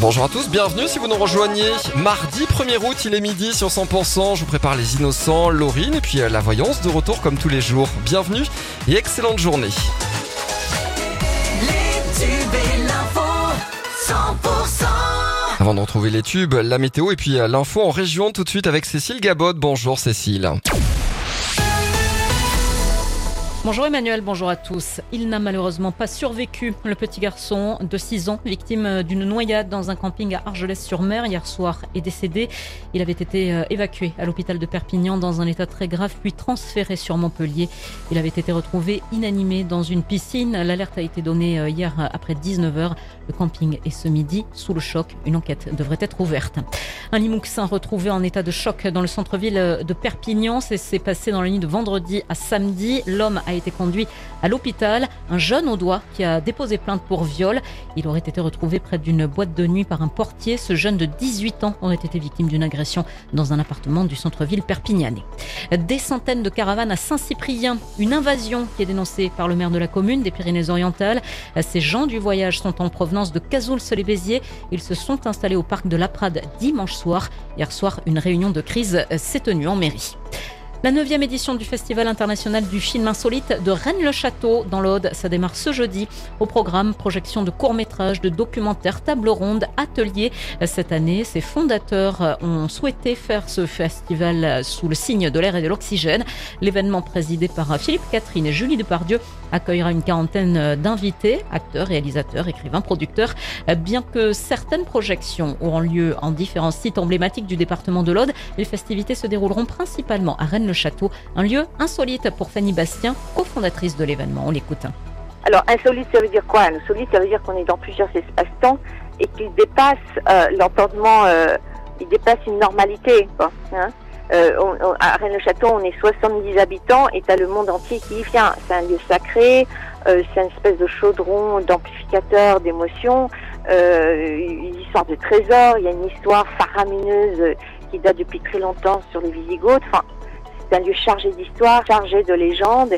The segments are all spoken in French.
Bonjour à tous, bienvenue si vous nous rejoignez. Mardi 1er août, il est midi sur 100%. Je vous prépare les innocents, Laurine et puis euh, la voyance de retour comme tous les jours. Bienvenue et excellente journée. Les tubes et l'info, 100%. Avant de retrouver les tubes, la météo et puis euh, l'info en région tout de suite avec Cécile Gabot. Bonjour Cécile. Bonjour Emmanuel, bonjour à tous. Il n'a malheureusement pas survécu. Le petit garçon de 6 ans, victime d'une noyade dans un camping à Argelès-sur-Mer hier soir, est décédé. Il avait été euh, évacué à l'hôpital de Perpignan dans un état très grave, puis transféré sur Montpellier. Il avait été retrouvé inanimé dans une piscine. L'alerte a été donnée euh, hier après 19h. Le camping est ce midi sous le choc. Une enquête devrait être ouverte. Un limouxin retrouvé en état de choc dans le centre-ville de Perpignan. C'est passé dans la nuit de vendredi à samedi. L'homme été conduit à l'hôpital. Un jeune au doigt qui a déposé plainte pour viol. Il aurait été retrouvé près d'une boîte de nuit par un portier. Ce jeune de 18 ans aurait été victime d'une agression dans un appartement du centre-ville perpignanais. Des centaines de caravanes à Saint-Cyprien. Une invasion qui est dénoncée par le maire de la commune des Pyrénées-Orientales. Ces gens du voyage sont en provenance de Cazouls-les-Béziers. Ils se sont installés au parc de la Prade dimanche soir. Hier soir, une réunion de crise s'est tenue en mairie. La neuvième édition du Festival international du film insolite de Rennes-le-Château dans l'Aude, ça démarre ce jeudi. Au programme, projection de courts-métrages, de documentaires, table ronde, ateliers. Cette année, ses fondateurs ont souhaité faire ce festival sous le signe de l'air et de l'oxygène. L'événement présidé par Philippe Catherine et Julie Depardieu accueillera une quarantaine d'invités, acteurs, réalisateurs, écrivains, producteurs. Bien que certaines projections auront lieu en différents sites emblématiques du département de l'Aude, les festivités se dérouleront principalement à Rennes Château, un lieu insolite pour Fanny Bastien, cofondatrice de l'événement. On l'écoute. Alors, insolite, ça veut dire quoi Insolite, ça veut dire qu'on est dans plusieurs espaces-temps et qu'il dépasse euh, l'entendement, euh, il dépasse une normalité. Hein Euh, à Rennes-le-Château, on est 70 habitants et t'as le monde entier qui y vient. C'est un lieu sacré, euh, c'est une espèce de chaudron d'amplificateur d'émotions, euh, une histoire de trésor, il y a une histoire faramineuse qui date depuis très longtemps sur les Visigoths. Enfin, c'est un lieu chargé d'histoire, chargé de légendes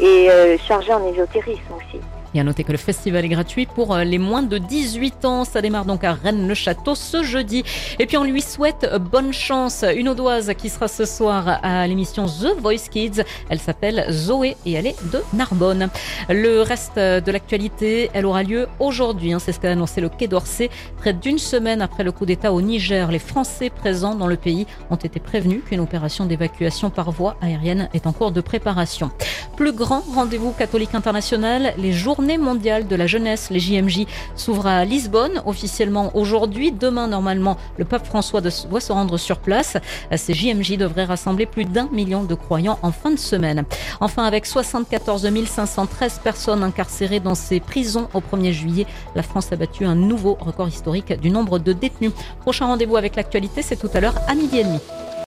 et euh, chargé en ésotérisme aussi. Et à noter que le festival est gratuit pour euh, les moins de 18 ans. Ça démarre donc à Rennes-le-Château ce jeudi. Et puis on lui souhaite euh, bonne chance. Une audoise qui sera ce soir à l'émission The Voice Kids. Elle s'appelle Zoé et elle est de Narbonne. Le reste euh, de l'actualité, elle aura lieu aujourd'hui. hein. C'est ce qu'a annoncé le Quai d'Orsay. Près d'une semaine après le coup d'État au Niger, les Français présents dans le pays ont été prévenus qu'une opération d'évacuation par voie aérienne est en cours de préparation. Plus grand rendez-vous catholique international, les journées mondiales de la jeunesse, les JMJ, s'ouvrent à Lisbonne officiellement aujourd'hui. Demain, normalement, le pape François doit se rendre sur place. Ces JMJ devraient rassembler plus d'un million de croyants en fin de semaine. Enfin, avec 74 513 personnes incarcérées dans ces prisons au 1er juillet, la France a battu un nouveau record historique du nombre de détenus. Prochain rendez-vous avec l'actualité, c'est tout à l'heure à midi et demi.